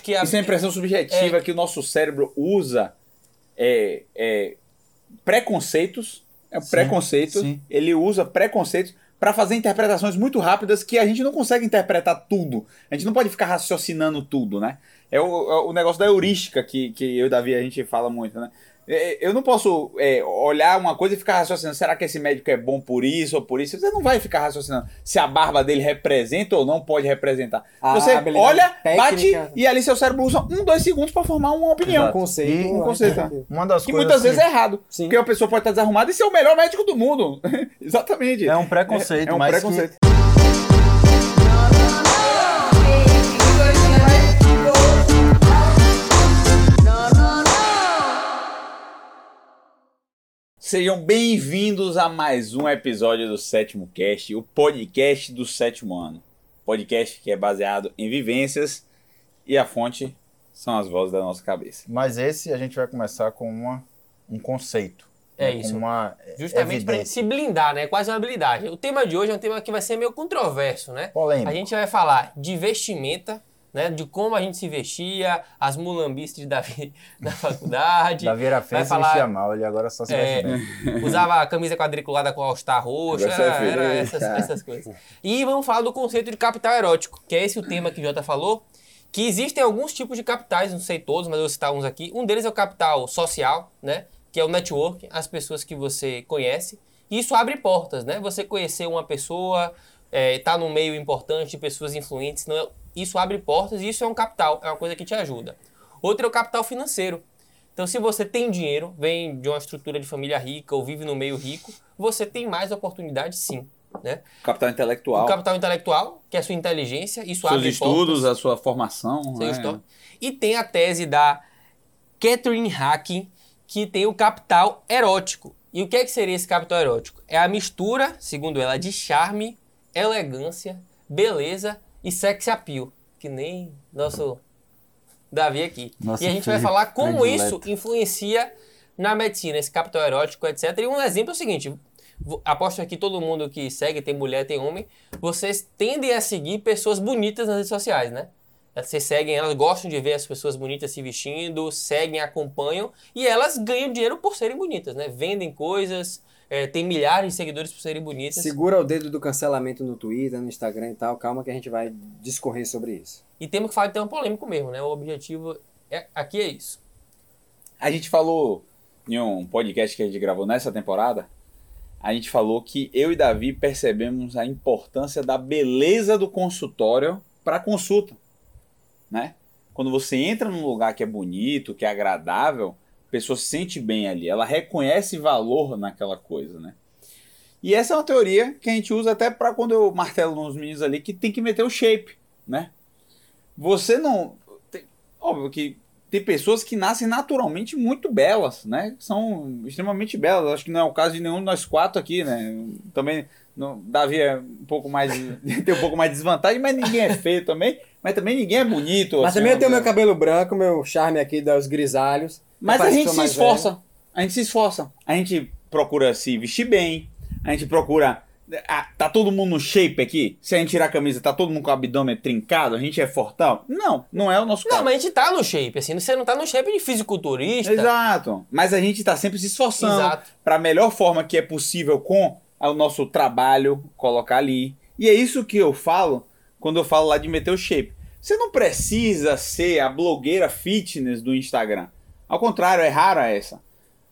acho que a... Isso é uma impressão subjetiva é... que o nosso cérebro usa é, é preconceitos. É um sim, preconceito. Sim. Ele usa preconceitos para fazer interpretações muito rápidas que a gente não consegue interpretar tudo. A gente não pode ficar raciocinando tudo, né? É o, é o negócio da heurística que, que eu e Davi a gente fala muito, né? É, eu não posso é, olhar uma coisa e ficar raciocinando, será que esse médico é bom por isso ou por isso? Você não vai ficar raciocinando se a barba dele representa ou não pode representar. Ah, Você olha, técnica. bate e ali seu cérebro usa um, dois segundos para formar uma opinião. Um conceito. um conceito. Uma das que coisas muitas vezes é errado. Sim. Porque a pessoa pode estar desarrumada e ser o melhor médico do mundo. Exatamente. É um preconceito. É, é um preconceito. Que... Sejam bem-vindos a mais um episódio do Sétimo Cast, o podcast do sétimo ano. Podcast que é baseado em vivências e a fonte são as vozes da nossa cabeça. Mas esse a gente vai começar com uma, um conceito. É né? isso. Uma Justamente para se blindar, né? Quase uma habilidade. O tema de hoje é um tema que vai ser meio controverso, né? Polêmico. A gente vai falar de vestimenta né, de como a gente se vestia, as mulambistas de Davi na faculdade. Davi era feio falar... vestia mal, ele agora só se é, bem. Usava a camisa quadriculada com all-star roxo, era, era essas, essas, coisas. E vamos falar do conceito de capital erótico, que é esse o tema que o Jota falou, que existem alguns tipos de capitais, não sei todos, mas eu vou citar uns aqui. Um deles é o capital social, né, que é o network, as pessoas que você conhece. E isso abre portas, né? Você conhecer uma pessoa, é, tá no meio importante de pessoas influentes, não é, isso abre portas e isso é um capital, é uma coisa que te ajuda. Outro é o capital financeiro. Então, se você tem dinheiro, vem de uma estrutura de família rica ou vive no meio rico, você tem mais oportunidade sim. Né? Capital intelectual. O capital intelectual, que é a sua inteligência, isso Seus abre estudos, portas. a sua formação. Né? E tem a tese da Catherine Hacking, que tem o capital erótico. E o que, é que seria esse capital erótico? É a mistura, segundo ela, de charme, elegância, beleza e sex appeal, que nem nosso Davi aqui. Nossa, e a gente vai falar como predileto. isso influencia na medicina, esse capital erótico, etc. E um exemplo é o seguinte: aposto que todo mundo que segue, tem mulher, tem homem, vocês tendem a seguir pessoas bonitas nas redes sociais, né? Vocês seguem, elas gostam de ver as pessoas bonitas se vestindo, seguem, acompanham e elas ganham dinheiro por serem bonitas, né? Vendem coisas, é, tem milhares de seguidores por serem bonitas. Segura o dedo do cancelamento no Twitter, no Instagram e tal. Calma que a gente vai discorrer sobre isso. E temos que falar de tema polêmico mesmo, né? O objetivo é, aqui é isso. A gente falou em um podcast que a gente gravou nessa temporada, a gente falou que eu e Davi percebemos a importância da beleza do consultório para consulta, né? Quando você entra num lugar que é bonito, que é agradável, pessoa se sente bem ali, ela reconhece valor naquela coisa, né? E essa é uma teoria que a gente usa até para quando eu martelo nos meninos ali que tem que meter o shape, né? Você não. Tem, óbvio que tem pessoas que nascem naturalmente muito belas, né? São extremamente belas. Acho que não é o caso de nenhum de nós quatro aqui, né? Também. Não, Davi é um pouco mais. tem um pouco mais de desvantagem, mas ninguém é feio também. Mas também ninguém é bonito. Mas assim, também eu tenho meu cabelo branco, meu charme aqui dos grisalhos. Mas a gente se esforça. Velho. A gente se esforça. A gente procura se vestir bem. A gente procura. Ah, tá todo mundo no shape aqui? Se a gente tirar a camisa, tá todo mundo com o abdômen trincado? A gente é fortão? Não, não é o nosso caso. Não, mas a gente tá no shape, assim. Você não tá no shape de fisiculturista. Exato. Mas a gente tá sempre se esforçando Exato. pra melhor forma que é possível com o nosso trabalho, colocar ali. E é isso que eu falo quando eu falo lá de meter o shape. Você não precisa ser a blogueira fitness do Instagram. Ao contrário, é rara essa.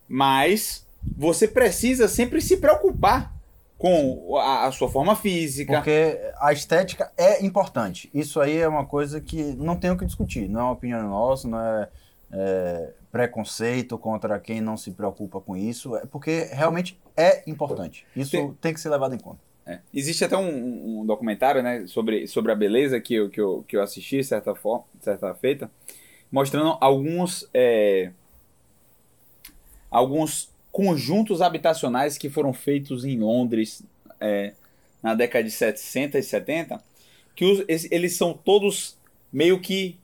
Mas você precisa sempre se preocupar com a, a, sua forma física. Porque a estética é importante. Isso aí é uma coisa que não tem o que discutir. Não é uma opinião nossa, não é, é preconceito contra quem não se preocupa com isso. É porque realmente é importante. Isso tem, tem que ser levado em conta. É. Existe até um, um, documentário né, sobre, sobre a beleza que eu, que eu, que eu assisti certa, forma, certa feita mostrando alguns, é, alguns conjuntos habitacionais que foram feitos em Londres é, na década de 60 e 70, que os, eles são todos meio que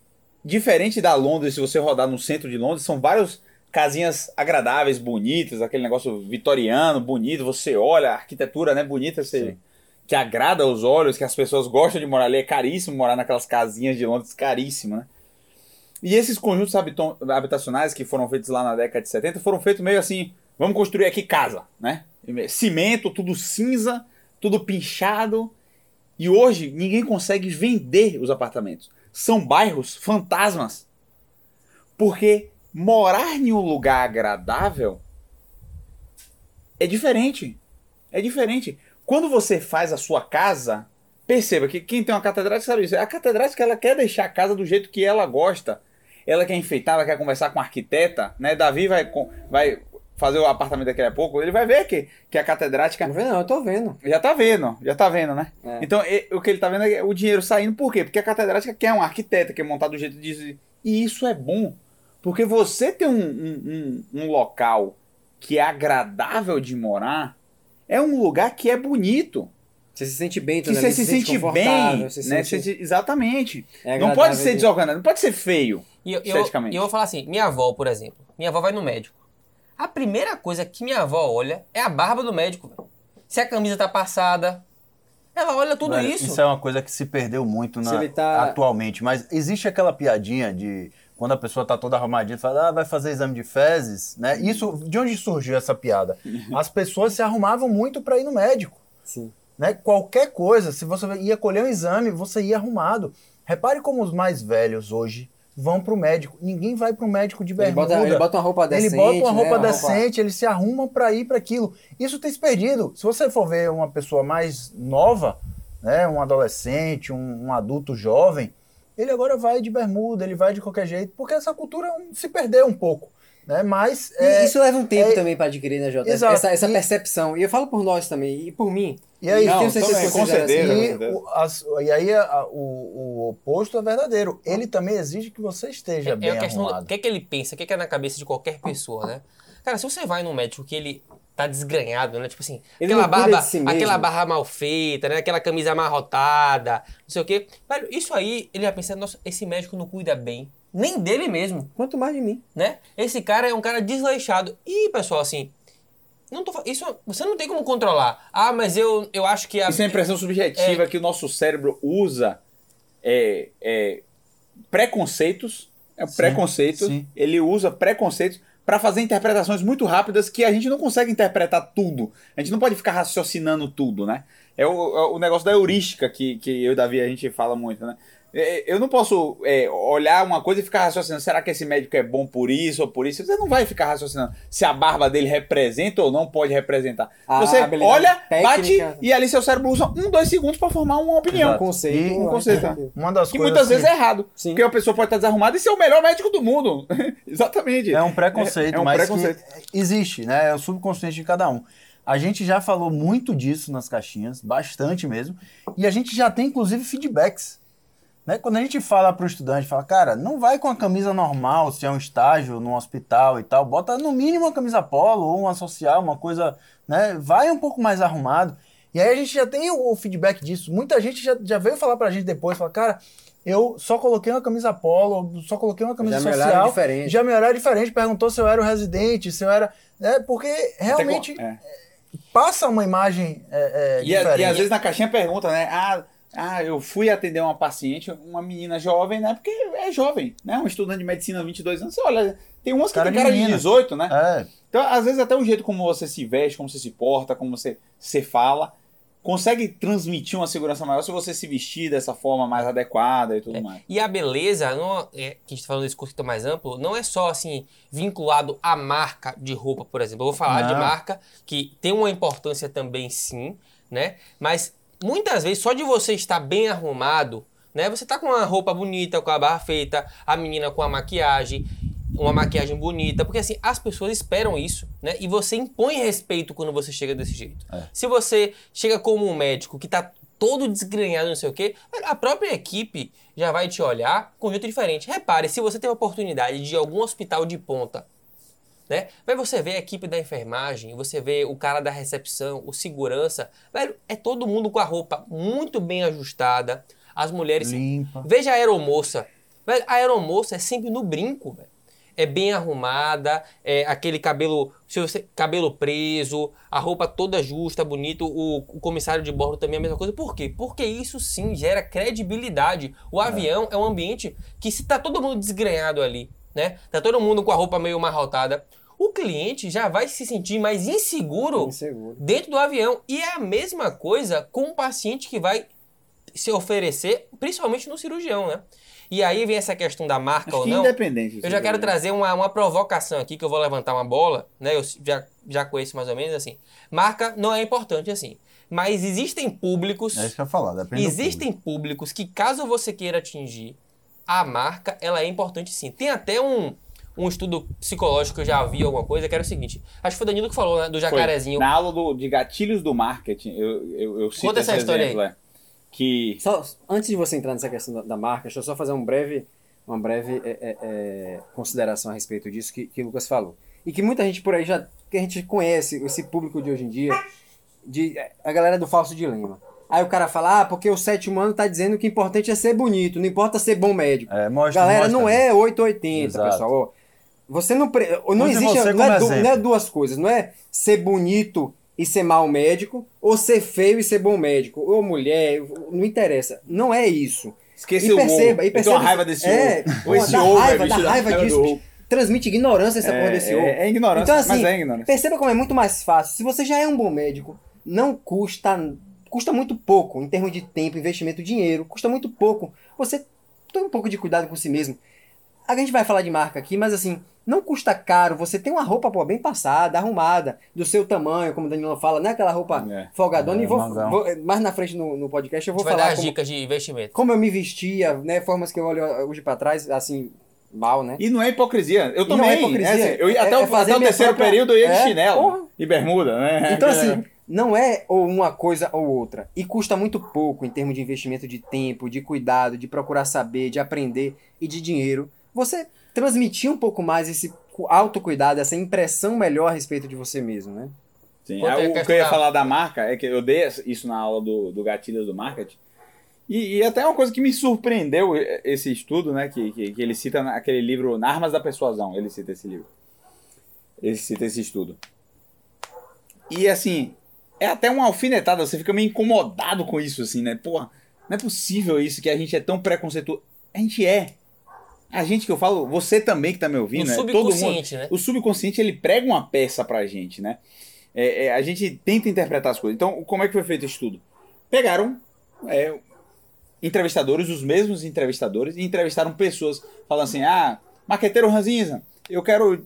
diferente da Londres, se você rodar no centro de Londres, são vários casinhas agradáveis, bonitas, aquele negócio vitoriano, bonito, você olha a arquitetura, né, bonita, você, que agrada aos olhos, que as pessoas gostam de morar ali, é caríssimo morar naquelas casinhas de Londres, caríssimo, né? E esses conjuntos habitacionais que foram feitos lá na década de 70 foram feitos meio assim, vamos construir aqui casa, né? Cimento, tudo cinza, tudo pinchado. E hoje ninguém consegue vender os apartamentos. São bairros fantasmas. Porque morar em um lugar agradável é diferente. É diferente. Quando você faz a sua casa, perceba que quem tem uma catedrática sabe isso. A catedrática ela quer deixar a casa do jeito que ela gosta. Ela quer enfeitar, ela quer conversar com a arquiteta, né? Davi vai, vai fazer o apartamento daqui a pouco, ele vai ver que, que a catedrática Não vê não, eu tô vendo. já tá vendo, já tá vendo, né? É. Então, o que ele tá vendo é o dinheiro saindo, por quê? Porque a catedrática quer um arquiteto, quer montar do jeito de. E isso é bom. Porque você ter um, um, um, um local que é agradável de morar, é um lugar que é bonito. Você se sente bem, também, você se sente bem. né? sente- exatamente. é não pode ser de- desorganizado, não pode ser feio. E eu, eu, Esteticamente. e eu vou falar assim, minha avó, por exemplo. Minha avó vai no médico. A primeira coisa que minha avó olha é a barba do médico. Se a camisa tá passada, ela olha tudo Velho, isso. Isso é uma coisa que se perdeu muito Se na- ele tá- atualmente. Mas existe aquela piadinha de quando a pessoa tá toda arrumadinha, fala, ah, vai fazer exame de fezes, né? Isso, de onde surgiu essa piada? As pessoas se arrumavam muito para ir no médico. Sim. né? Qualquer coisa, se você ia colher um exame, você ia arrumado. Repare como os mais velhos hoje vão pro médico. Ninguém vai pro médico de Ele bermuda. bota, ele bota uma roupa Ele decente, bota uma né? roupa decente, ele se arruma para ir para aquilo. Isso tem se perdido. Se você for ver uma pessoa mais nova, né, um adolescente, um, um adulto jovem, ele agora vai de bermuda, ele vai de qualquer jeito, porque essa cultura se perdeu um pouco, né? Mas é, isso leva um tempo é- também pra adquirir, né, Jota? Exato. Essa, essa E- percepção. E eu falo por nós também, e por mim. E aí, Não, também, com certeza. assim. E, o, as- e aí a- a- o, o oposto é verdadeiro. Ele também exige que você esteja É, bem é a questão do arrumado. o que é que ele pensa, o que é que é na cabeça de qualquer pessoa, né? Cara, se você vai num médico que ele tá desgrenhado, né? Tipo assim, Ele aquela barba, si aquela barra mal feita, né? Aquela camisa amarrotada, não sei o quê. Velho, isso aí, ele vai pensar, nossa, esse médico não cuida bem. Nem dele mesmo, Quanto mais de mim. né? Esse cara é um cara desleixado. E, pessoal, assim, não tô, isso você não tem como controlar. Ah, mas eu, eu acho que a, Isso é a impressão subjetiva que o nosso cérebro usa é, é, preconceitos. É um Sim, preconceito. sim. Ele usa preconceitos para fazer interpretações muito rápidas que a gente não consegue interpretar tudo. A gente não pode ficar raciocinando tudo, né? É o, é o negócio da heurística que, que eu e Davi a gente fala muito, né? É, Eu não posso é, olhar uma coisa e ficar raciocinando. Será que esse médico é bom por isso ou por isso? Você não vai ficar raciocinando se a barba dele representa ou não pode representar. A Você olha, técnica. bate e ali seu cérebro usa um, dois segundos para formar uma opinião. Um Exato. conceito. E- um conceito, que- Uma das Que coisas muitas vezes que- é errado. Sim. Porque a pessoa pode estar desarrumada e ser o melhor médico do mundo. Exatamente. É um preconceito, É- é um mas preconceito. existe, né? É o subconsciente de cada um. A gente já falou muito disso nas caixinhas, bastante mesmo, e a gente já tem inclusive feedbacks. Né? Quando a gente fala para o estudante, fala, cara, não vai com a camisa normal, se é um estágio num hospital e tal, bota no mínimo uma camisa polo ou uma social, uma coisa, né? Vai um pouco mais arrumado. E aí a gente já tem o, o feedback disso. Muita gente já, já veio falar pra gente depois, fala, cara, eu só coloquei uma camisa polo, só coloquei uma camisa Já me social. diferente. Já me olharam diferente, perguntou se eu era o residente, se eu era. Né? Porque realmente é. passa uma imagem é, é, E, a- diferente. e às vezes na caixinha pergunta, né? Ah, ah, eu fui atender uma paciente, uma menina jovem, né? Porque é jovem, né? Um estudante de medicina, 22 anos. Você olha, tem umas que Cara tem de cara de menina. 18, né? É, Então, às vezes, até o jeito como você se veste, como você se porta, como você, você fala, consegue transmitir uma segurança maior se você se vestir dessa forma mais adequada e tudo mais. E a beleza, não é, que a gente está falando desse conceito mais amplo, não é só assim, vinculado à marca de roupa, por exemplo. Eu vou falar de Não. marca, que tem uma importância também sim, né? Mas muitas vezes, só de você estar bem arrumado, né? Você tá com uma roupa bonita, com a barra feita, a menina com a maquiagem, uma maquiagem bonita, porque assim, as pessoas esperam isso, né? E você impõe respeito quando você chega desse jeito. É. Se você chega como um médico que tá todo desgrenhado, não sei o quê, a própria equipe já vai te olhar com um jeito diferente. Repare, se você tem a oportunidade de ir a algum hospital de ponta, né? Vai você ver a equipe da enfermagem, você vê o cara da recepção, o segurança, velho, é todo mundo com a roupa muito bem ajustada, as mulheres limpa. Veja a aeromoça. Velho, a aeromoça é sempre no brinco, velho. é bem arrumada, é aquele cabelo, você, cabelo preso, a roupa toda justa, bonito, o, o comissário de bordo também é a mesma coisa. Por quê? Porque isso sim gera credibilidade. O avião é um ambiente que se tá todo mundo desgrenhado ali, né? Tá todo mundo com a roupa meio amarrotada. O cliente já vai se sentir mais inseguro Inseguro. dentro do avião. E é a mesma coisa com o paciente que vai se oferecer, principalmente no cirurgião, né? E aí vem essa questão da marca Acho ou não. independente. Eu já quero trazer uma, uma provocação aqui, que eu vou levantar uma bola, né? Eu já, já conheço mais ou menos assim. Marca não é importante assim. Mas existem públicos. É isso que eu ia falar, depende Existem públicos que, caso você queira atingir a marca, ela é importante sim. Tem até um, um estudo psicológico que eu já vi alguma coisa, que era o seguinte. Acho que foi o Danilo que falou, né? Do Foi. jacarezinho. Na aula do- de gatilhos do marketing, eu, eu, eu cito Conta esse essa história exemplo, é, que Só, antes de você entrar nessa questão da, da marca, deixa eu só fazer um breve, uma breve é, é, é, consideração a respeito disso que, que o Lucas falou. E que muita gente por aí já, que a gente conhece, esse público de hoje em dia, de, a galera do falso dilema. Aí o cara fala, ah, porque o sétimo ano tá dizendo que o importante é ser bonito, não importa ser bom médico. É, mostra, Galera, mostra. não é 880, Exato. pessoal. Você não. pre- Não Use existe. Não é, du- não é duas coisas. Não é ser bonito e ser mau médico, ou ser feio e ser bom médico, ou mulher, não interessa. Não é isso. esqueci E o perceba, ovo. e perceba. raiva desse é, ovo. esse dá ovo é raiva, da raiva disso. Transmite ignorância essa porra desse é, ovo. é, é ignorância, Então, mas assim, é ignorância. Perceba como é muito mais fácil. Se você já é um bom médico, não custa. Custa muito pouco em termos de tempo, investimento, dinheiro. Custa muito pouco. Você toma um pouco de cuidado com si mesmo. A gente vai falar de marca aqui, mas assim, não custa caro. Você tem uma roupa pô, bem passada, arrumada, do seu tamanho, como o Danilo fala, não é aquela roupa É. folgadona. É, e vou, mangão. vou- mais na frente no, no podcast eu vou gente vai dar falar as como, dicas de investimento. como eu me vestia, né? Formas que eu olho hoje pra trás, assim, mal, né? E não é hipocrisia. Eu E não também. é hipocrisia. assim, eu ia É- até, é o, fazer até o terceiro própria- período eu ia de É, chinelo porra. e bermuda, né? Então, assim, não é ou uma coisa ou outra. E custa muito pouco em termos de investimento de tempo, de cuidado, de procurar saber, de aprender e de dinheiro. Você transmitir um pouco mais esse cu- autocuidado, essa impressão melhor a respeito de você mesmo, né? Sim, aí o que eu ia falar da marca é que eu dei isso na aula do, do gatilho do marketing. E, e até uma coisa que me surpreendeu esse estudo, né? Que, que, que ele cita naquele livro Na Armas da Persuasão. Ele cita esse livro. Ele cita esse estudo. E assim, é até uma alfinetada, você fica meio incomodado com isso, assim, né? Porra, não é possível isso, que a gente é tão preconceituoso. A gente é. A gente que eu falo, você também que tá me ouvindo, No né? Todo mundo. subconsciente, né? O subconsciente ele prega uma peça pra gente, né? É, é, a gente tenta interpretar as coisas. Então, como é que foi feito esse estudo? Pegaram é, entrevistadores, os mesmos entrevistadores, e entrevistaram pessoas falando assim: ah, maqueteiro Ranzinza, eu quero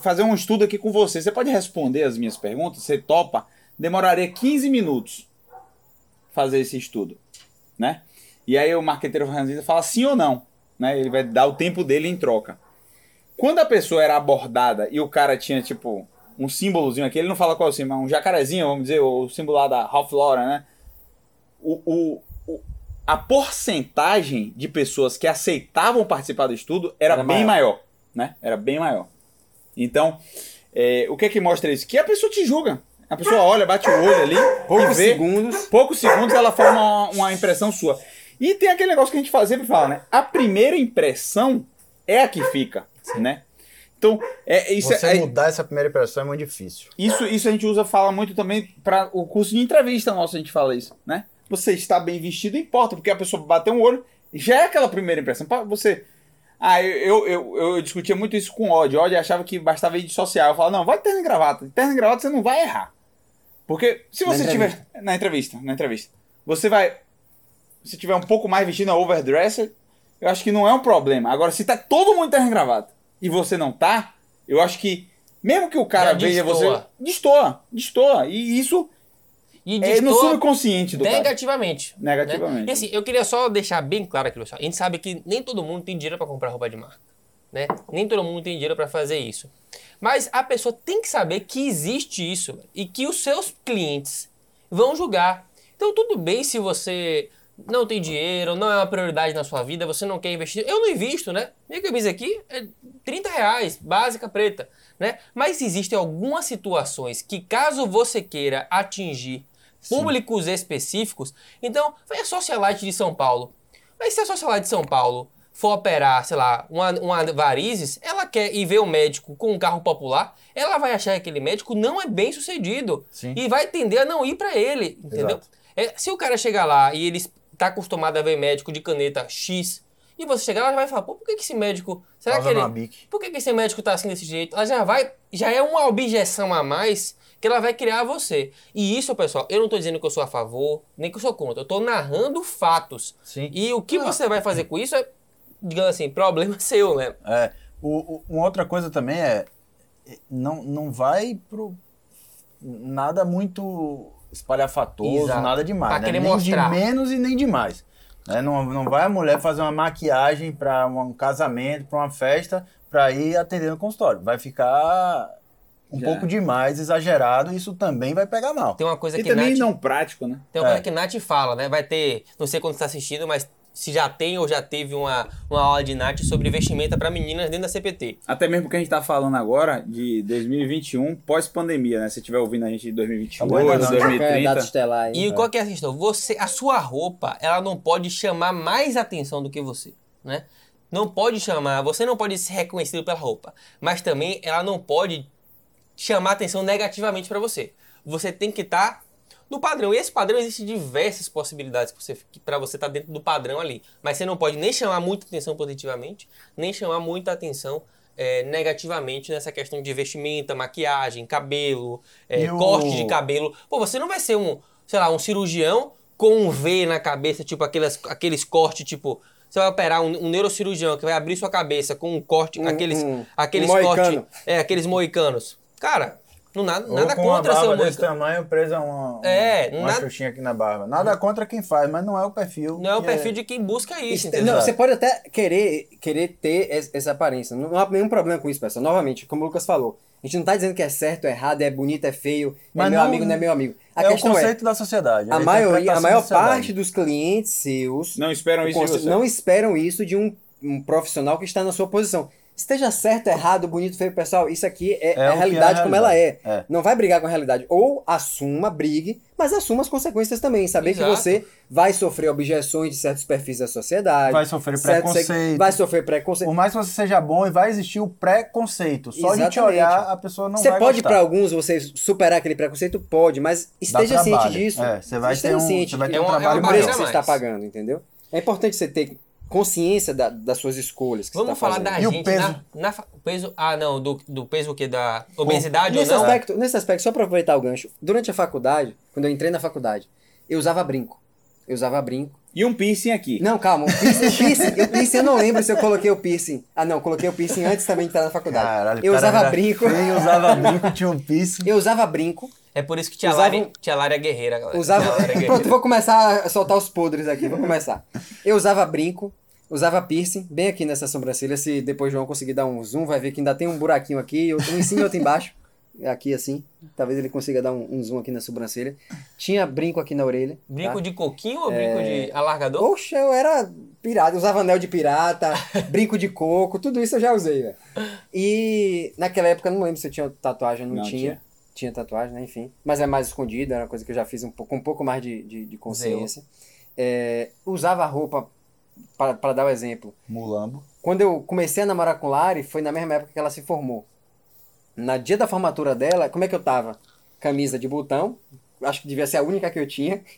fazer um estudo aqui com você. Você pode responder as minhas perguntas? Você topa? Demoraria 15 minutos fazer esse estudo, né? E aí o marqueteiro Ranzinza fala sim ou não, né? Ele vai dar o tempo dele em troca. Quando a pessoa era abordada e o cara tinha, tipo, um símbolozinho aqui, ele não fala qual é o símbolo, um jacarezinho, vamos dizer, o símbolo lá da Ralph Lauren, né? O, o, o- a porcentagem de pessoas que aceitavam participar do estudo era, Era bem maior. né? Era bem maior. Então, é, o que é que mostra isso? Que a pessoa te julga. A pessoa olha, bate o olho ali Poucos vê segundos. poucos segundos ela forma uma, uma impressão sua. E tem aquele negócio que a gente faz, sempre fala, né? A primeira impressão é a que fica, né? Então, é, isso, Você é, mudar essa primeira impressão é muito difícil. isso, isso a gente usa, fala muito também para o curso de entrevista nosso, a gente fala isso, né? Você está bem vestido, importa, porque a pessoa bateu um olho, já é aquela primeira impressão. Você. Ah, eu, eu, eu, eu discutia muito isso com o Odd. O Odd achava que bastava ir de social. Eu falava, não, vai terno e gravata. Terno e gravata você não vai errar. Porque se Na você tiver. Na entrevista, na entrevista. Você vai. Se tiver um pouco mais vestido na overdresser, eu acho que não é um problema. Agora, se tá todo mundo terno e gravata e você não tá, eu acho que. Mesmo que o cara Já veja destoa. você. Destoa, destoa. E isso E é no subconsciente do cara. negativamente. né? Negativamente. E assim, eu queria só deixar bem claro aqui, pessoal. A gente sabe que nem todo mundo tem dinheiro para comprar roupa de marca. Né? Nem todo mundo tem dinheiro para fazer isso. Mas a pessoa tem que saber que existe isso e que os seus clientes vão julgar. Então tudo bem se você não tem dinheiro, não é uma prioridade na sua vida, você não quer investir. Eu não invisto, né? Minha camisa aqui é 30 reais, básica preta, né? Mas existem algumas situações que caso você queira atingir públicos específicos, então vai a Socialite de São Paulo. Mas se a Socialite de São Paulo for operar, sei lá, uma, uma varizes, ela quer ir ver o médico com um carro popular, ela vai achar que aquele médico não é bem sucedido. Sim. E vai tender a não ir pra ele, entendeu? É, se o cara chegar lá e ele está acostumado a ver médico de caneta X, e você chegar lá, vai falar, pô, por que, que esse médico. Será Causa que ele. Por que, que esse médico tá assim desse jeito? Ela já vai. Já é uma objeção a mais que ela vai criar a você. E isso, pessoal, eu não tô dizendo que eu sou a favor, nem que eu sou contra. Eu tô narrando fatos. Sim. E o que Ah. você vai fazer com isso é, digamos assim, problema seu, né? É, o, o- uma outra coisa também é não, não vai pro nada muito espalhafatoso, Exato. nada demais, Pra né? querer nem mostrar. de menos e nem de mais. né? Não, não vai a mulher fazer uma maquiagem para um casamento, para uma festa, para ir atender no consultório. Vai ficar um Já. pouco demais, exagerado, e isso também vai pegar mal. Tem uma coisa E que também Nath, não prático, né? tem uma coisa É. que Nath fala, né? Vai ter, não sei quando você tá assistindo, mas se já tem ou já teve uma, uma aula de Nath sobre vestimenta para meninas dentro da CPT. Até mesmo que a gente tá falando agora de 2021, pós-pandemia, né? Se estiver ouvindo a gente de 2022, Tá bom, ainda não. Qualquer data 2030. estelar aí. E qual que é a questão? Você, a sua roupa, ela não pode chamar mais atenção do que você, né? Não pode chamar, você não pode ser reconhecido pela roupa, mas também ela não pode chamar atenção negativamente para você. Você tem que estar no padrão. E esse padrão existe diversas possibilidades para você estar dentro do padrão ali. Mas você não pode nem chamar muita atenção positivamente, nem chamar muita atenção eh, negativamente nessa questão de vestimenta, maquiagem, cabelo, eh, E o- corte de cabelo. Pô, você não vai ser um, sei lá, um cirurgião com um V na cabeça, tipo aqueles, aqueles cortes, tipo. Você vai operar um, um neurocirurgião que vai abrir sua cabeça com um corte, Um- aqueles, um- aqueles um cortes. É, aqueles moicanos. Cara, não, nada, Ou nada com uma contra ser barba um desse tamanho presa a uma, É, uma nada- xuxinha aqui na barba. Nada contra quem faz, mas não é o perfil. Não é o perfil de quem busca isso, Isso- entendeu? não, você pode até querer, querer ter es- essa aparência. Não há nenhum problema com isso, pessoal. Novamente, como o Lucas falou, a gente não tá dizendo que é certo, é errado, é bonito, é feio, Mas é meu não- amigo, não é meu amigo. A é o é, conceito da sociedade. a é maioria, a maior parte dos clientes seus Não esperam isso de conce- você. não esperam isso de um, um profissional que está na sua posição. Esteja certo, errado, bonito, feio, pessoal, isso aqui é, É é o a realidade é a como ela é. É. Não vai brigar com a realidade. Ou assuma, brigue, mas assuma as consequências também. Saber Exato. que você vai sofrer objeções de certos perfis da sociedade. Vai sofrer preconceito. Vai sofrer preconceito. Por mais que você seja bom, vai existir o preconceito. Só de te Exatamente. olhar, a pessoa não Você vai pode, gostar. para alguns, você superar aquele preconceito? Pode, mas esteja ciente disso. É, você vai esteja ter um, ciente você vai ter É um é uma trabalho barreira que maior. você a está pagando, entendeu? É importante você ter consciência da- das suas escolhas que Vamos você está falar fazendo. da E o gente peso? na, na o peso. Ah, não, do, do peso o quê? Da obesidade Nesse ou não? aspecto, nesse aspecto, só para aproveitar o gancho, durante a faculdade, quando eu entrei na faculdade, eu usava brinco. Eu usava brinco. E um piercing aqui. Não, calma, o piercing, o piercing, o piercing eu não lembro se eu coloquei o piercing. Ah, não, coloquei o piercing antes também de estar na faculdade. Caralho, eu o cara usava era brinco. feio, usava brinco, tinha um piercing. Eu usava brinco. É por isso que tia, Usava Lari, um- tia Lari é guerreira, galera. Usava. É guerreira. Pronto, vou começar a soltar os podres aqui. Vou começar. Eu usava brinco, usava piercing, bem aqui nessa sobrancelha. Se depois João conseguir dar um zoom, vai ver que ainda tem um buraquinho aqui, um em cima e outro embaixo. Aqui assim. Talvez ele consiga dar um, um zoom aqui na sobrancelha. Tinha brinco aqui na orelha. Brinco tá? de coquinho ou brinco de alargador? Oxe, eu era pirata, usava anel de pirata, brinco de coco, tudo isso eu já usei, velho. E naquela época eu não lembro se eu tinha tatuagem, não, Não tinha. tinha. Tinha. tatuagem, né? Enfim. Mas é mais escondido, era uma coisa que eu já fiz um pouco, um pouco mais de, de, de consciência. É, usava roupa, para dar o exemplo. Mulambo. Quando eu comecei a namorar com Lari, foi na mesma época que ela se formou. Na dia da formatura dela, como é que eu tava? Camisa de botão, acho que devia ser a única que eu tinha.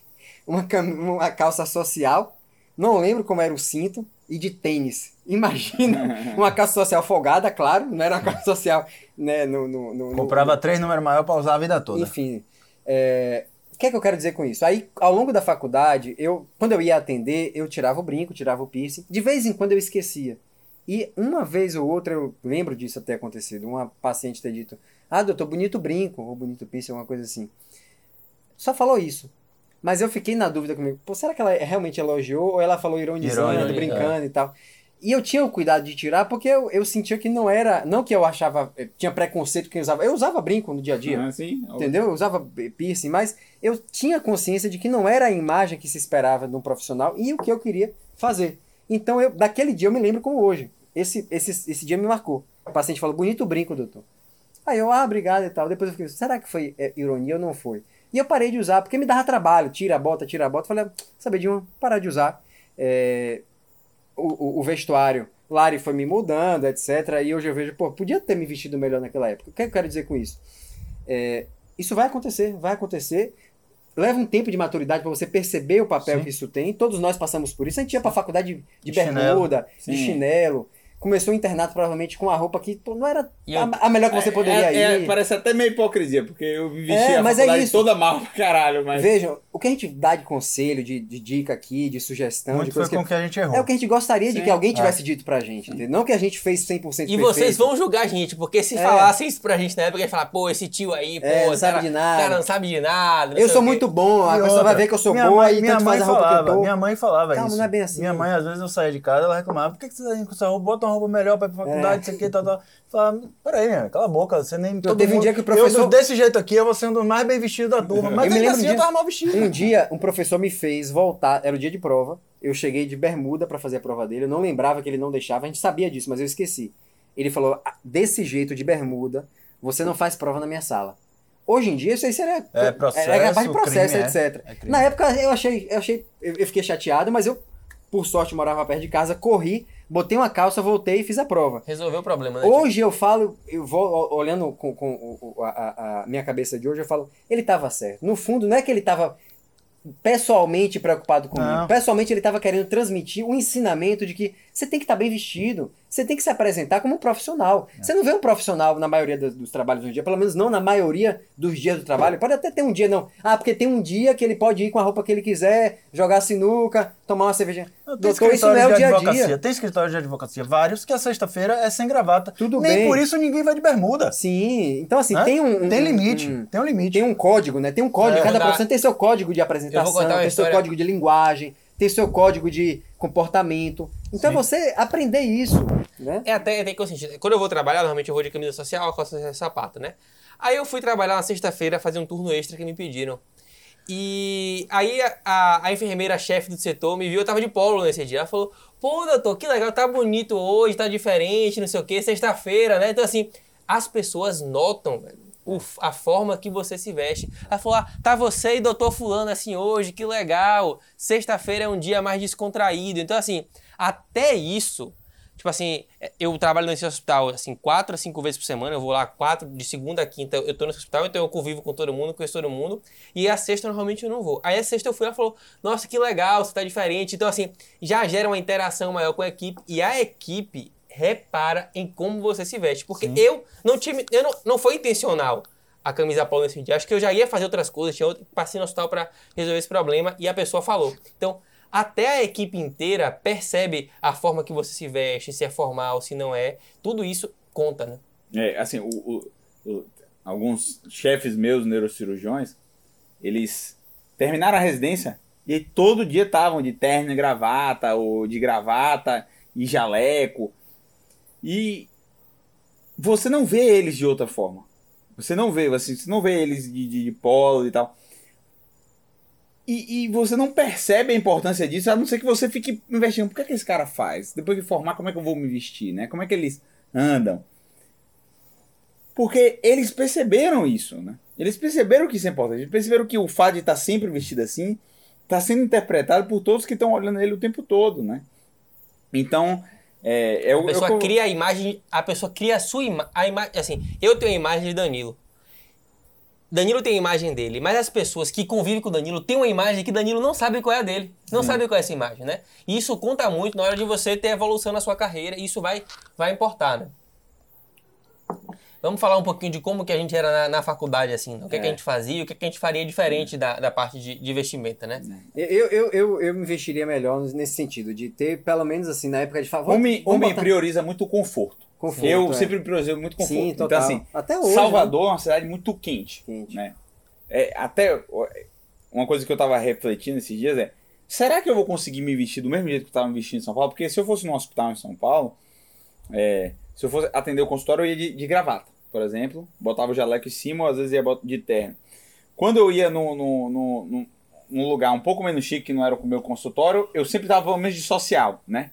Uma, uma calça social, não lembro como era o cinto, e de tênis. Imagina, uma calça social folgada, claro, não era uma calça social, né, no... no, no- no- Comprava três números maiores pra usar a vida toda. enfim, é, o que é que eu quero dizer com isso? Aí, ao longo da faculdade, eu, quando eu ia atender, eu tirava o brinco, tirava o piercing. De vez em quando eu esquecia. E uma vez ou outra, eu lembro disso ter acontecido. Uma paciente ter dito, ah, doutor, bonito brinco, ou bonito piercing, alguma coisa assim. Só falou isso. Mas eu fiquei na dúvida comigo, pô, será que ela realmente elogiou ou ela falou ironizando, Ironizando, brincando e tal? E eu tinha o cuidado de tirar porque eu, eu sentia que não era, não que eu achava, eu tinha preconceito que eu usava, eu usava brinco no dia a dia. Ah, sim. Entendeu? Eu usava piercing, mas eu tinha consciência de que não era a imagem que se esperava de um profissional e o que eu queria fazer. Então, eu, daquele dia eu me lembro como hoje. Esse, esse, esse dia me marcou. O paciente falou, bonito brinco, doutor. Aí eu, ah, obrigado e tal. Depois eu fiquei, será que foi é, ironia ou não foi? E eu parei de usar, porque me dava trabalho. Tira a bota, tira a bota. Falei, "Ah, sabe de uma, parar de usar. É, o, o, o vestuário. Lari foi me mudando, etc. E hoje eu vejo, pô, podia ter me vestido melhor naquela época. O que eu quero dizer com isso? É, isso vai acontecer, vai acontecer. Leva um tempo de maturidade para você perceber o papel Sim. que isso tem. Todos nós passamos por isso. A gente ia pra faculdade de, de De chinelo. bermuda, de Sim. chinelo. Começou o internato provavelmente com a roupa que pô, não era E eu- a, a melhor que você poderia É- é- ir. parece até meio hipocrisia, porque eu me vesti É, a mas é isso. toda mal pra caralho, mas... Vejam, o que a gente dá de conselho, de, de dica aqui, de sugestão, Muito de foi coisa com que... que a gente errou. É o que a gente gostaria de Sim. que alguém É. tivesse dito pra gente, entendeu? Não que a gente fez 100% E perfeito. vocês vão julgar a gente, porque se É. falassem isso pra gente na época, ia falar, pô, esse tio aí, pô, É, não sabe cara, de nada. cara não sabe de nada. Eu sou muito bom, a E pessoa vai ver que eu sou minha bom e minha tanto faz a roupa que eu tô. Minha mãe falava Calma, isso. não é bem assim. Minha mãe, às vezes, eu saía de casa, ela reclamava, por que, que você tá indo com essa roupa? Bota uma roupa melhor pra ir pra faculdade, isso aqui, tal, tal. Falava, peraí, minha, cala a boca, você nem... todo teve um mundo- dia que o professor- Eu, desse jeito aqui, eu vou ser um dos mais bem vestidos da turma. Mas Eu me lembro assim, eu disso. tava mal vestido. Um dia, um professor me fez voltar, era o dia de prova, eu cheguei de bermuda pra fazer a prova dele, eu não lembrava que ele não deixava, a gente sabia disso, mas eu esqueci. Ele falou, "Ah, desse jeito, de bermuda, você não faz prova na minha sala. Hoje em dia, isso aí seria. É processo, era capaz de processo, crime, é. etc. É crime. Na época eu achei, eu achei, eu, eu fiquei chateado, mas eu, por sorte, morava perto de casa, corri, botei uma calça, voltei e fiz a prova. Resolveu o problema, né? Hoje eu falo, eu vou olhando com, com a, a- a minha cabeça de hoje, eu falo, ele estava certo. No fundo, não é que ele estava pessoalmente preocupado comigo. Não. Pessoalmente, ele estava querendo transmitir o ensinamento de que você tem que estar bem vestido, você tem que se apresentar como um profissional. É. Você não vê um profissional na maioria dos, dos trabalhos do dia, pelo menos não na maioria dos dias do trabalho. Pode até ter um dia, não. Ah, porque tem um dia que ele pode ir com a roupa que ele quiser, jogar sinuca, tomar uma cervejinha. Não, Tem Doutor, isso não é o de dia a advocacia, dia. tem escritório de advocacia, vários, que a sexta-feira é sem gravata. Tudo Nem bem. por isso ninguém vai de bermuda. Sim, então assim, né? tem um, um- Tem limite, um- tem um limite. Tem um código, né? Tem um código. É, Cada dar- profissão tem seu código de apresentação, tem história- seu código de linguagem, tem seu código de comportamento. Então é Sim. você aprender isso, né? É até tem que eu senti- Quando eu vou trabalhar, normalmente eu vou de camisa social, calça social e sapato, né? Aí eu fui trabalhar na sexta-feira, fazer um turno extra que me pediram. E aí a, a, a enfermeira-chefe do setor me viu, eu tava de polo nesse dia. Ela falou, pô, doutor, que legal, tá bonito hoje, tá diferente, não sei o quê, sexta-feira, né? Então assim, as pessoas notam, velho, o- a forma que você se veste. Ela falou, ah, tá você e doutor fulano assim hoje, que legal. Sexta-feira é um dia mais descontraído. Então assim, até isso... Tipo assim, eu trabalho nesse hospital, assim, quatro a cinco vezes por semana, eu vou lá quatro, de segunda a quinta, eu tô nesse hospital, então eu convivo com todo mundo, conheço todo mundo, e a sexta normalmente eu não vou. Aí a sexta eu fui lá e falou, nossa, que legal, você tá diferente. Então, assim, já gera uma interação maior com a equipe, e a equipe repara em como você se veste. Porque Sim. eu não tive, eu não, não foi intencional a camisa polo nesse dia. Acho que eu já ia fazer outras coisas, tinha outro, passei no hospital para resolver esse problema, e a pessoa falou. Então, até a equipe inteira percebe a forma que você se veste, se é formal, se não é. Tudo isso conta, né? É, assim, o- o- o- alguns chefes meus, neurocirurgiões, eles terminaram a residência e todo dia estavam de terno e gravata, ou de gravata e jaleco. E você não vê eles de outra forma. Você não vê, assim, você não vê eles de, de, de polo e tal. E, e você não percebe a importância disso, a não ser que você fique investindo. Por que, que esse cara faz? Depois de formar, como é que eu vou me vestir, né? Como é que eles andam? Porque eles perceberam isso, né? Eles perceberam que isso é importante. Eles perceberam que o fato de estar sempre vestido assim está sendo interpretado por todos que estão olhando ele o tempo todo, né? Então, é, é A pessoa o- cria a imagem, a pessoa cria a sua imagem, a ima assim, eu tenho a imagem de Danilo. Danilo tem a imagem dele, mas as pessoas que convivem com o Danilo têm uma imagem que Danilo não sabe qual é a dele. Não sabe qual é essa imagem, né? E isso conta muito na hora de você ter evolução na sua carreira, e isso vai, vai importar, né? Vamos falar um pouquinho de como que a gente era na, na faculdade, assim, né? o que, que a É. gente fazia, o que, que a gente faria diferente da, da parte de, de vestimenta, né? Eu, eu, eu, eu me vestiria melhor nesse sentido, de ter, pelo menos assim, na época de favor. Homem, homem prioriza muito o conforto. Conforto, eu é. sempre priorizei muito conforto. Sim, então, total. assim, Até hoje. Salvador é uma cidade muito quente. Quente. Né? É, até uma coisa que eu tava refletindo esses dias é: será que eu vou conseguir me vestir do mesmo jeito que eu tava me vestindo em São Paulo? Porque se eu fosse num hospital em São Paulo, é, se eu fosse atender o consultório, eu ia de, de gravata, por exemplo, botava o jaleco em cima, ou às vezes ia de terno. Quando eu ia no, no, no, num lugar um pouco menos chique, que não era o meu consultório, eu sempre tava pelo menos de social, né?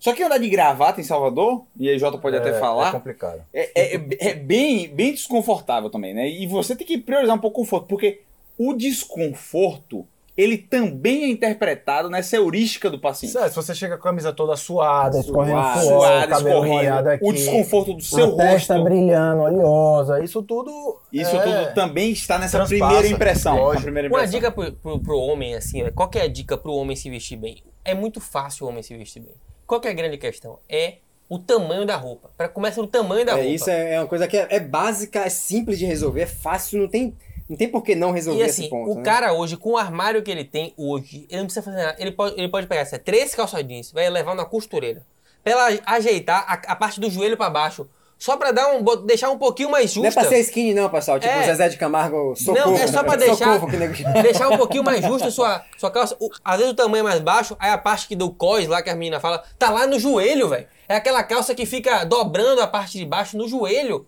Só que andar de gravata em Salvador, e aí Jota pode até É- falar, É complicado. é, é- é bem, bem desconfortável também, né? E você tem que priorizar um pouco o conforto, porque o desconforto ele também é interpretado nessa heurística do paciente. Certo, se você chega com a camisa toda suada, escorrendo Suada, suor, Suado, cabelo escorrendo, molhado aqui, o desconforto do seu a testa rosto. brilhando, oleosa, isso tudo... Isso é- tudo também está nessa Transpassa, primeira impressão. primeira Uma impressão. dica pro, pro, pro homem, assim, ó, qual que é a dica pro homem se vestir bem? É muito fácil o homem se vestir bem. Qual que é a grande questão? É o tamanho da roupa. Para começa no tamanho da É, roupa. isso é, é uma coisa que é, é básica, é simples de resolver, é fácil, não tem, não tem por que não resolver E esse assim, ponto. o né? cara hoje, com o armário que ele tem hoje, ele não precisa fazer nada. Ele pode, ele pode pegar assim, três calça jeans, vai levar na costureira. Pra ela ajeitar a, a parte do joelho pra baixo. Só pra dar um, deixar um pouquinho mais Não é justa. pra ser skinny, não, pessoal. Tipo É. o Zezé de Camargo, socorro. Não, é só pra deixar, que nego... deixar um pouquinho mais justa a sua, sua calça. O- às vezes o tamanho é mais baixo, aí a parte que do cós lá que a menina fala, tá lá no joelho, velho. É aquela calça que fica dobrando a parte de baixo no joelho.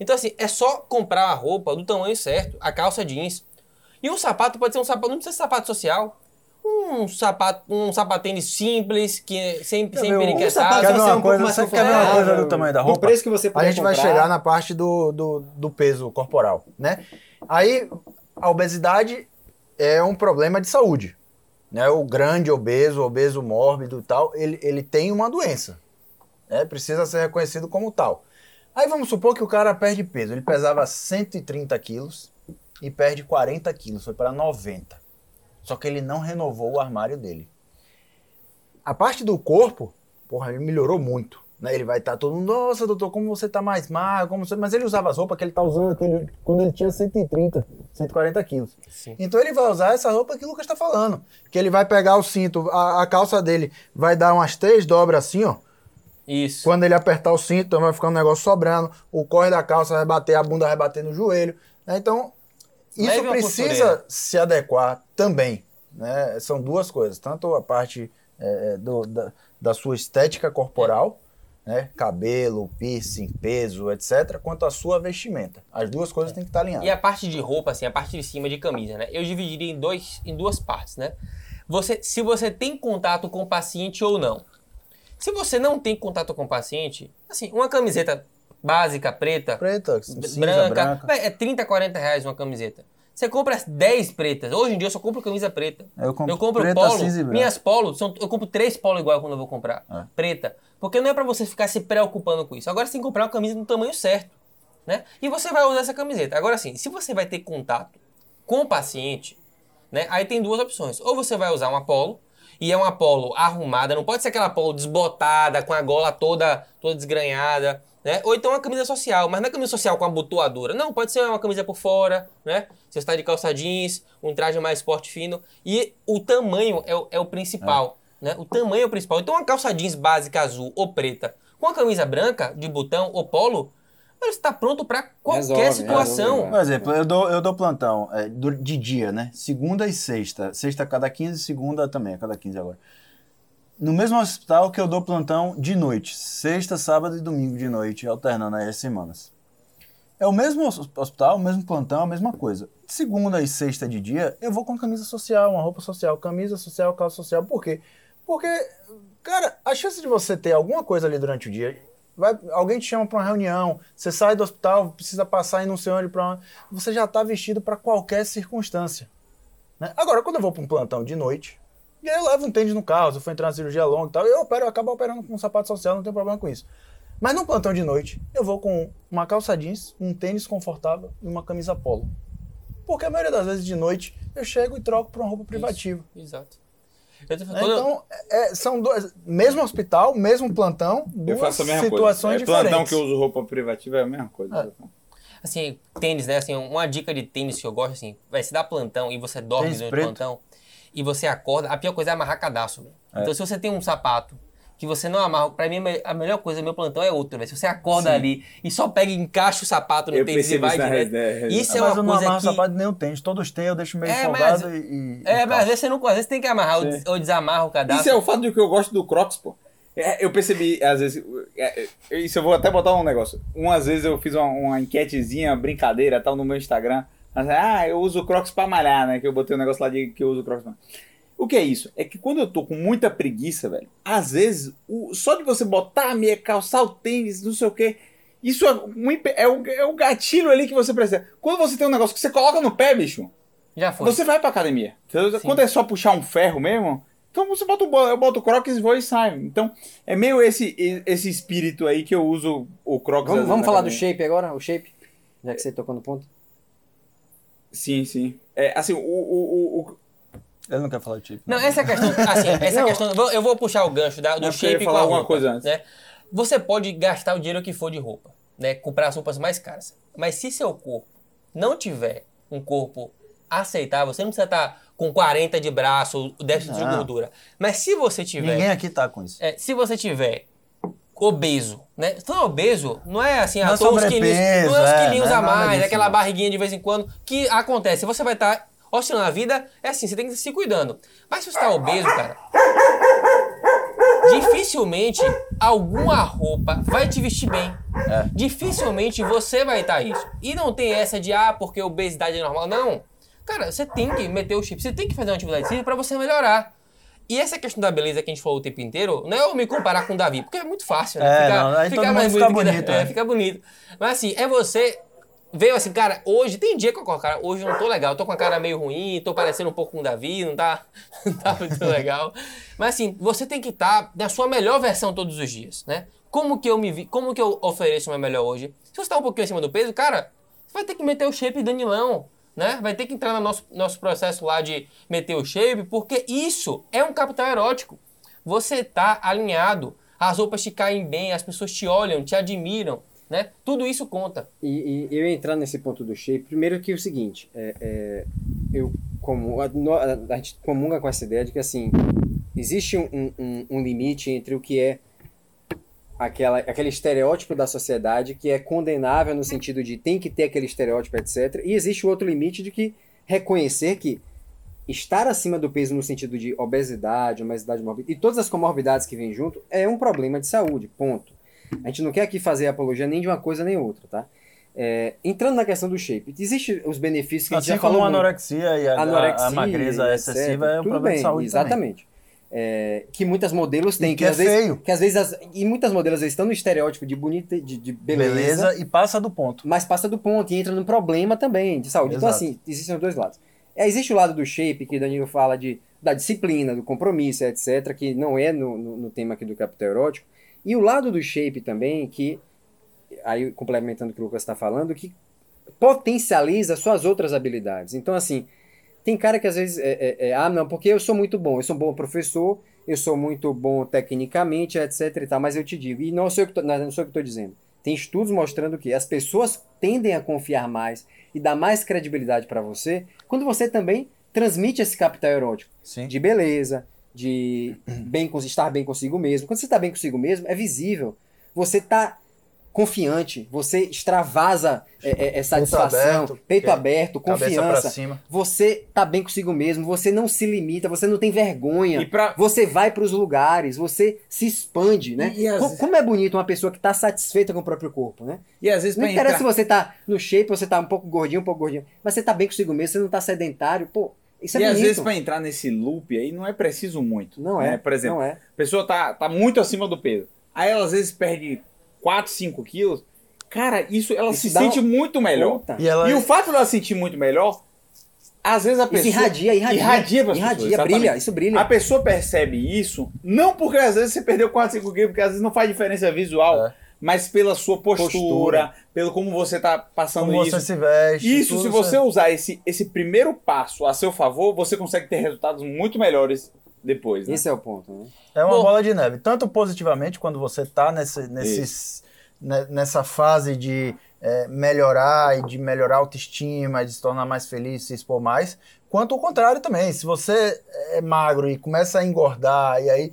Então assim, é só comprar a roupa do tamanho certo, a calça jeans. E um sapato pode ser um sapato, não precisa ser sapato social. Um sapato, um sapatênis simples, que é sem, um- periquetado. Quer ver vai uma um coisa, mais você quer ver uma coisa do tamanho da do roupa? preço que você A gente vai comprar. chegar na parte do, do, do peso corporal, né? Aí, a obesidade é um problema de saúde. Né? O grande obeso, obeso mórbido e tal, ele, ele tem uma doença. Né? Precisa ser reconhecido como tal. Aí vamos supor que o cara perde peso. Ele pesava 130 quilos e perde 40 quilos, foi para 90. Só que ele não renovou o armário dele. A parte do corpo, porra, ele melhorou muito. Né? Ele vai estar todo mundo, nossa, doutor, como você tá mais magro, como você... mas ele usava as roupas que ele tá usando aquele- quando ele tinha 130, 140 quilos. Sim. Então ele vai usar essa roupa que o Lucas está falando. Que ele vai pegar o cinto, a, a calça dele vai dar umas três dobras assim, ó. Isso. Quando ele apertar o cinto, vai ficar um negócio sobrando. O corre da calça vai bater, a bunda vai bater no joelho. né? Então, isso Leve precisa se adequar também. Né? São duas coisas. Tanto a parte é, do- da, da sua estética corporal, né? cabelo, piercing, peso, etc., quanto a sua vestimenta. As duas coisas têm que estar alinhadas. E a parte de roupa, assim, a parte de cima de camisa, né? Eu dividiria em, dois, em duas partes, né? Você, se você tem contato com o paciente ou não. Se você não tem contato com o paciente, assim, uma camiseta básica, preta, Preta, branca, branca. é 30, 40 reais uma camiseta. Você compra as 10 pretas. Hoje em dia eu só compro camisa preta. Eu compro eu compro preta, polo. Minhas polos, são, eu compro três polos igual quando eu vou comprar. É. Preta. Porque não é pra você ficar se preocupando com isso. Agora você tem que comprar uma camisa no tamanho certo. Né? E você vai usar essa camiseta. Agora sim, se você vai ter contato com o paciente, né? Aí tem duas opções. Ou você vai usar uma polo, e é uma polo arrumada, não pode ser aquela polo desbotada, com a gola toda, toda desgranhada, né? Ou então uma camisa social, mas não é camisa social com abotoadura. Não, pode ser uma camisa por fora, né? Você está de calça jeans, um traje mais esporte fino. E o tamanho é o, é o principal, né? O tamanho é o principal. Então uma calça jeans básica azul ou preta, com a camisa branca, de botão ou polo, ele está pronto para qualquer Resolve, situação. resolve, Por exemplo, eu dou, eu dou plantão é, de dia, né? Segunda e sexta. Sexta a cada 15, segunda também, a cada 15 agora. No mesmo hospital que eu dou plantão de noite. Sexta, sábado e domingo de noite, alternando aí as semanas. É o mesmo hos- hospital, o mesmo plantão, a mesma coisa. Segunda e sexta de dia, eu vou com camisa social, uma roupa social, camisa social, calça social. Por quê? Porque, cara, a chance de você ter alguma coisa ali durante o dia, vai, alguém te chama para uma reunião, você sai do hospital, precisa passar em não sei onde, pra, você já está vestido para qualquer circunstância. né? Agora, quando eu vou para um plantão de noite, e aí eu levo um tênis no carro, se eu for entrar na cirurgia longa e tal, eu opero, eu acabo operando com um sapato social, não tem problema com isso. Mas num plantão de noite, eu vou com uma calça jeans, um tênis confortável e uma camisa polo. Porque a maioria das vezes de noite eu chego e troco por uma roupa privativa. Exato. Então, é- são dois. Mesmo hospital, mesmo plantão, Eu duas faço a mesma situações coisa. É plantão diferentes. que eu uso roupa privativa é a mesma coisa. Assim, tênis, né? Assim, uma dica de tênis que eu gosto, assim, vai se dar plantão e você dorme Tênis durante preto. o plantão e você acorda, a pior coisa é amarrar cadastro, velho. Então, se você tem um sapato que você não amarra, pra mim a melhor coisa do meu plantão é outro, velho. Se você acorda Sim. ali e só pega e encaixa o sapato no Eu tênis e vai direto. Red- Isso é mas uma eu não coisa amarro que... sapato nem o tênis. Todos têm, eu deixo meio É, folgado mas- e, e- É, e mas às vezes você não... Às vezes tem que amarrar ou, Sim. ou desamarra o cadastro. Isso é o fato de que eu gosto do Crocs, pô. É, eu percebi, às vezes. é, é, isso eu vou até botar um negócio. Umas vezes eu fiz uma, uma enquetezinha, brincadeira tal, no meu Instagram. Mas, ah, eu uso Crocs pra malhar, né? Que eu botei um negócio lá de que eu uso Crocs pra O que é isso? É que quando eu tô com muita preguiça, velho, às vezes, o- só de você botar a meia, calçar o tênis, não sei o quê. Isso é, um é, o, é o gatilho ali que você precisa. Quando você tem um negócio que você coloca no pé, bicho. Já foi. Você vai pra academia. Você- Quando é só puxar um ferro mesmo, então você bota o, eu boto o Crocs, vou e saio. Então, é meio esse, esse espírito aí que eu uso o Crocs. Vamos, vamos falar do academia. shape agora? O shape? Já que você tocou no ponto. Sim, sim. É, assim, o, o, o- Ele não quer falar de chip. Não, essa questão, assim, essa Não. questão, vou- eu vou puxar o gancho da, do Não, ia shape com falar a alguma roupa, coisa antes. né? Você pode gastar o dinheiro que for de roupa, né? Comprar as roupas mais caras. Mas se seu corpo não tiver um corpo aceitável, você não precisa estar com 40 de braço, déficit de Não. gordura. Mas se você tiver Ninguém aqui tá com isso. É, se você tiver obeso, né? Se for obeso, não é assim, Não é ah, uns quilinhos, não é uns é, quilinhos não é a mais, disso, aquela não. barriguinha de vez em quando, que acontece. Você vai estar oscilando a vida, é assim, você tem que se cuidando. Mas se você está obeso, cara, dificilmente alguma roupa vai te vestir bem. É. Dificilmente você vai estar isso. E não tem essa de, ah, porque obesidade é normal. Não. Cara, você tem que meter o chip, você tem que fazer uma atividade física para você melhorar. E essa questão da beleza que a gente falou o tempo inteiro, não é eu me comparar com o Davi, porque é muito fácil, né? É, não, aí todo mundo fica que- bonito, é, né? fica bonito. Mas assim, é você veio assim, cara, hoje, tem dia que eu coloco, cara, hoje não tô legal, tô com a cara meio ruim, tô parecendo um pouco com o Davi, não tá, não tá muito legal. Mas assim, você tem que estar na sua melhor versão todos os dias, né? Como que eu me vi, como que eu ofereço o meu melhor hoje? Se você tá um pouquinho acima do peso, cara, você vai ter que meter o shape Danilão, né? Vai ter que entrar no nosso, nosso processo lá de meter o shape, porque isso é um capital erótico. Você tá alinhado, as roupas te caem bem, as pessoas te olham, te admiram, né? Tudo isso conta. E, e eu entrar nesse ponto do shape, primeiro que é o seguinte, é, é, eu como, a- a gente comunga com essa ideia de que assim, existe um, um, um limite entre o que é aquela, aquele estereótipo da sociedade que é condenável no sentido de tem que ter aquele estereótipo, etc. E existe o outro limite de que reconhecer que estar acima do peso no sentido de obesidade, obesidade mórbida e todas as comorbidades que vêm junto é um problema de saúde, ponto. A gente não quer aqui fazer apologia nem de uma coisa nem outra, tá? É, entrando na questão do shape, existem os benefícios que a gente Assim já como falou a muito. anorexia e a, Anorexia, a, a magreza excessiva é um Tudo problema bem, de saúde também. Exatamente. É, que muitas modelos têm. E que é às vezes, feio. Que às vezes as- e muitas modelos vezes, estão no estereótipo de bonita, de, de beleza, Beleza. e passa do ponto. mas passa do ponto e entra num problema também de saúde. Então, Exato. assim, existem os dois lados. É, existe o lado do shape, que Danilo fala de, da disciplina, do compromisso, etc., que não é no, no, no tema aqui do capital erótico. E o lado do shape também, que, aí complementando o que o Lucas está falando, que potencializa suas outras habilidades. Então, assim, tem cara que às vezes é, é- é, ah, não, porque eu sou muito bom, eu sou um bom professor, eu sou muito bom tecnicamente, etc e tal, mas eu te digo, e não sou eu que tô, não sou eu que estou dizendo. Tem estudos mostrando que as pessoas tendem a confiar mais e dar mais credibilidade para você quando você também transmite esse capital erótico Sim. de beleza, de bem, estar bem consigo mesmo. Quando você está bem consigo mesmo, é visível. Você está confiante, você extravasa é, é, é, satisfação, aberto, peito é, aberto, confiança. cima. Você tá bem consigo mesmo, você não se limita, você não tem vergonha. E pra, Você vai para os lugares, você se expande, né? E- e vezes- Como é bonito uma pessoa que tá satisfeita com o próprio corpo, né? e às vezes Não interessa entrar... se você tá no shape, você tá um pouco gordinho, um pouco gordinho, mas você tá bem consigo mesmo, você não tá sedentário, pô, isso é e às bonito. vezes pra entrar nesse loop aí não é preciso muito. Não né? é, Por exemplo, não é. a pessoa tá, tá muito acima do peso. Aí ela às vezes perde 4, 5 quilos. Cara, isso ela Isso se sente um- muito melhor. Puta. E ela E o fato dela se sentir muito melhor, às vezes a Isso pessoa. irradia, irradia. Irradia pras irradia, pessoas, brilha, isso brilha. A pessoa percebe isso, não porque às vezes você perdeu 4, 5 quilos, porque às vezes não faz diferença visual, É. mas pela sua postura, Postura. pelo como você tá passando como isso. você se veste. Isso, se você usar esse, esse primeiro passo a seu favor, você consegue ter resultados muito melhores depois. Né? Esse é o ponto, né? É uma Bom. bola de neve. Tanto positivamente, quando você está nesse, nesses, ne- nessa fase de é, melhorar e de melhorar a autoestima, de se tornar mais feliz, se expor mais, quanto o contrário também. Se você é magro e começa a engordar, e aí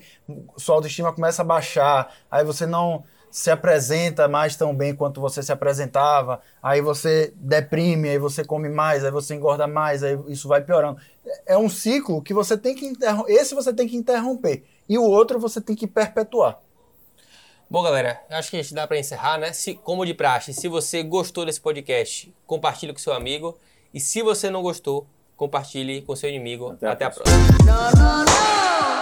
sua autoestima começa a baixar, aí você não se apresenta mais tão bem quanto você se apresentava, aí você deprime, aí você come mais, aí você engorda mais, aí isso vai piorando. É um ciclo que você tem que interromper. Esse você tem que interromper. E o outro você tem que perpetuar. Bom, galera, acho que a gente dá para encerrar, né? Se, como de praxe, se você gostou desse podcast, compartilhe com seu amigo. E se você não gostou, compartilhe com seu inimigo. Até a Até a próxima. próxima.